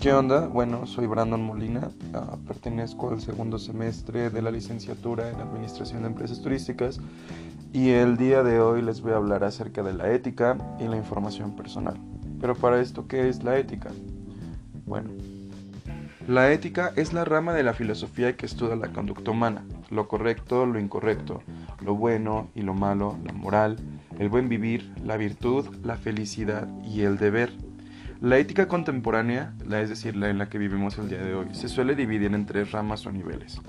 ¿Qué onda? Bueno, soy Brandon Molina, uh, pertenezco al segundo semestre de la licenciatura en Administración de Empresas Turísticas y el día de hoy les voy a hablar acerca de la ética y la información personal. Pero para esto, ¿qué es la ética? Bueno, la ética es la rama de la filosofía que estudia la conducta humana, lo correcto, lo incorrecto, lo bueno y lo malo, la moral, el buen vivir, la virtud, la felicidad y el deber. La ética contemporánea, la es decir, la en la que vivimos el día de hoy, se suele dividir en tres ramas o niveles.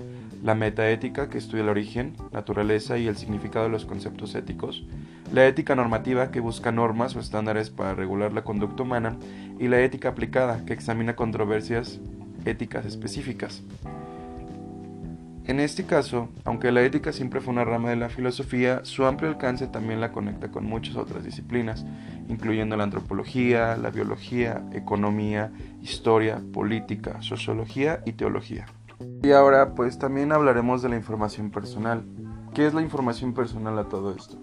La metaética, que estudia el origen, naturaleza y el significado de los conceptos éticos. La ética normativa, que busca normas o estándares para regular la conducta humana. Y la ética aplicada, que examina controversias éticas específicas. En este caso, aunque la ética siempre fue una rama de la filosofía, su amplio alcance también la conecta con muchas otras disciplinas, incluyendo la antropología, la biología, economía, historia, política, sociología y teología. Y ahora pues también hablaremos de la información personal. ¿Qué es la información personal a todo esto?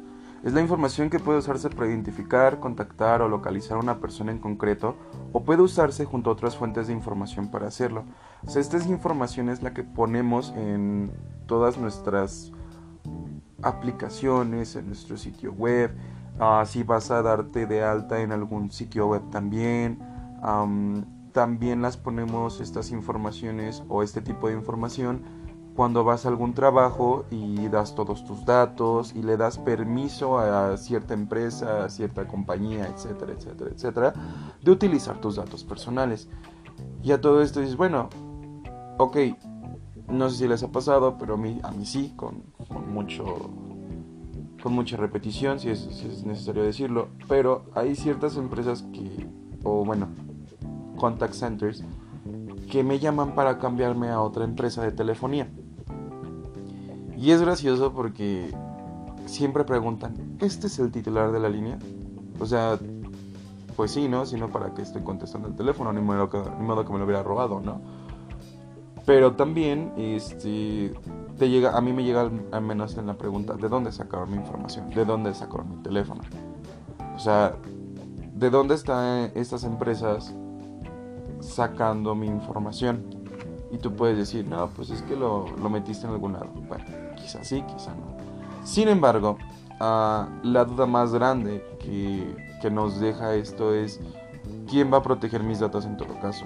Es la información que puede usarse para identificar, contactar o localizar a una persona en concreto o puede usarse junto a otras fuentes de información para hacerlo. O sea, esta información es la que ponemos en todas nuestras aplicaciones, en nuestro sitio web, uh, si vas a darte de alta en algún sitio web también. también las ponemos estas informaciones o este tipo de información cuando vas a algún trabajo y das todos tus datos y le das permiso a cierta empresa, a cierta compañía, etcétera, etcétera, etcétera, de utilizar tus datos personales. Y a todo esto dices, bueno, ok, no sé si les ha pasado, pero a mí, a mí sí, con, mucho con mucha repetición, si es, si es necesario decirlo, pero hay ciertas empresas que, o bueno, contact centers, que me llaman para cambiarme a otra empresa de telefonía. Y es gracioso porque siempre preguntan, ¿este es el titular de la línea? O sea, pues sí, ¿no? Si no, ¿para qué estoy contestando el teléfono? Ni modo que, ni modo que me lo hubiera robado, ¿no? Pero también, este, te llega, a mí me llega al menos en la pregunta, ¿de dónde sacaron mi información? ¿De dónde sacaron mi teléfono? O sea, ¿de dónde están estas empresas sacando mi información? Y tú puedes decir, no, pues es que lo, lo metiste en algún lado. Bueno, quizá sí, quizá no. Sin embargo, uh, la duda más grande que, que nos deja esto es, ¿quién va a proteger mis datos en todo caso?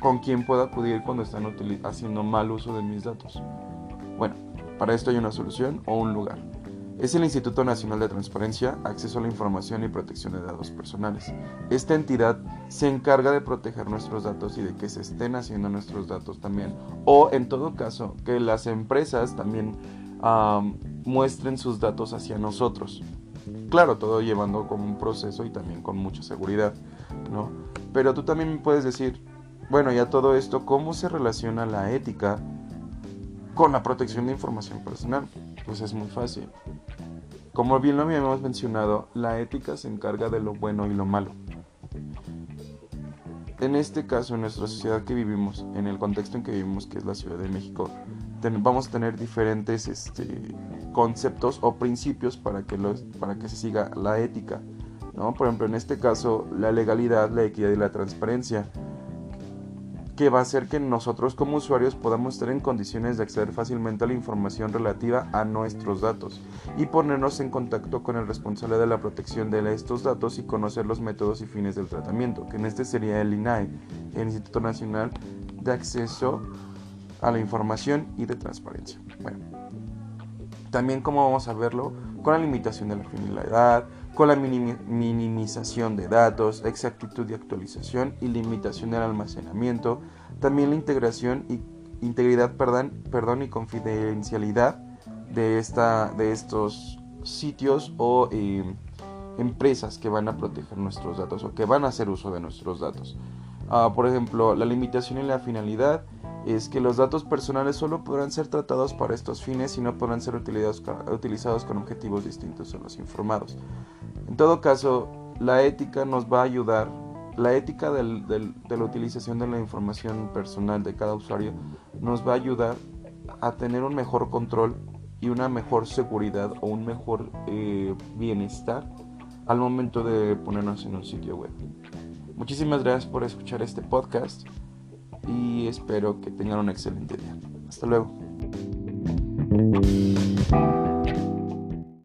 ¿Con quién puedo acudir cuando están haciendo mal uso de mis datos? Bueno, para esto hay una solución o un lugar. Es el Instituto Nacional de Transparencia, Acceso a la Información y Protección de Datos Personales. Esta entidad se encarga de proteger nuestros datos y de que se estén haciendo nuestros datos también. O en todo caso, que las empresas también muestren sus datos hacia nosotros. Claro, todo llevando con un proceso y también con mucha seguridad, ¿no? Pero tú también me puedes decir, bueno, ya todo esto, ¿cómo se relaciona la ética con la protección de información personal? Pues es muy fácil. Como bien lo habíamos mencionado, la ética se encarga de lo bueno y lo malo. En este caso, en nuestra sociedad que vivimos, en el contexto en que vivimos, que es la Ciudad de México, vamos a tener diferentes este, conceptos o principios para que, los, para que se siga la ética. ¿no? Por ejemplo, en este caso, la legalidad, la equidad y la transparencia que va a hacer que nosotros como usuarios podamos estar en condiciones de acceder fácilmente a la información relativa a nuestros datos y ponernos en contacto con el responsable de la protección de estos datos y conocer los métodos y fines del tratamiento, que en este sería el INAE, el Instituto Nacional de Acceso a la Información y de Transparencia. Bueno, también como vamos a verlo, con la limitación de la finalidad, con la minimización de datos, exactitud y actualización y limitación del almacenamiento, también la integración y integridad perdón, y confidencialidad de, esta, de estos sitios o eh, empresas que van a proteger nuestros datos o que van a hacer uso de nuestros datos. Ah, por ejemplo, la limitación y la finalidad es que los datos personales solo podrán ser tratados para estos fines y no podrán ser utilizados, con objetivos distintos a los informados. En todo caso, la ética nos va a ayudar, la ética de la utilización de la información personal de cada usuario nos va a ayudar a tener un mejor control y una mejor seguridad o un mejor eh, bienestar al momento de ponernos en un sitio web. Muchísimas gracias por escuchar este podcast y espero que tengan un excelente día. Hasta luego.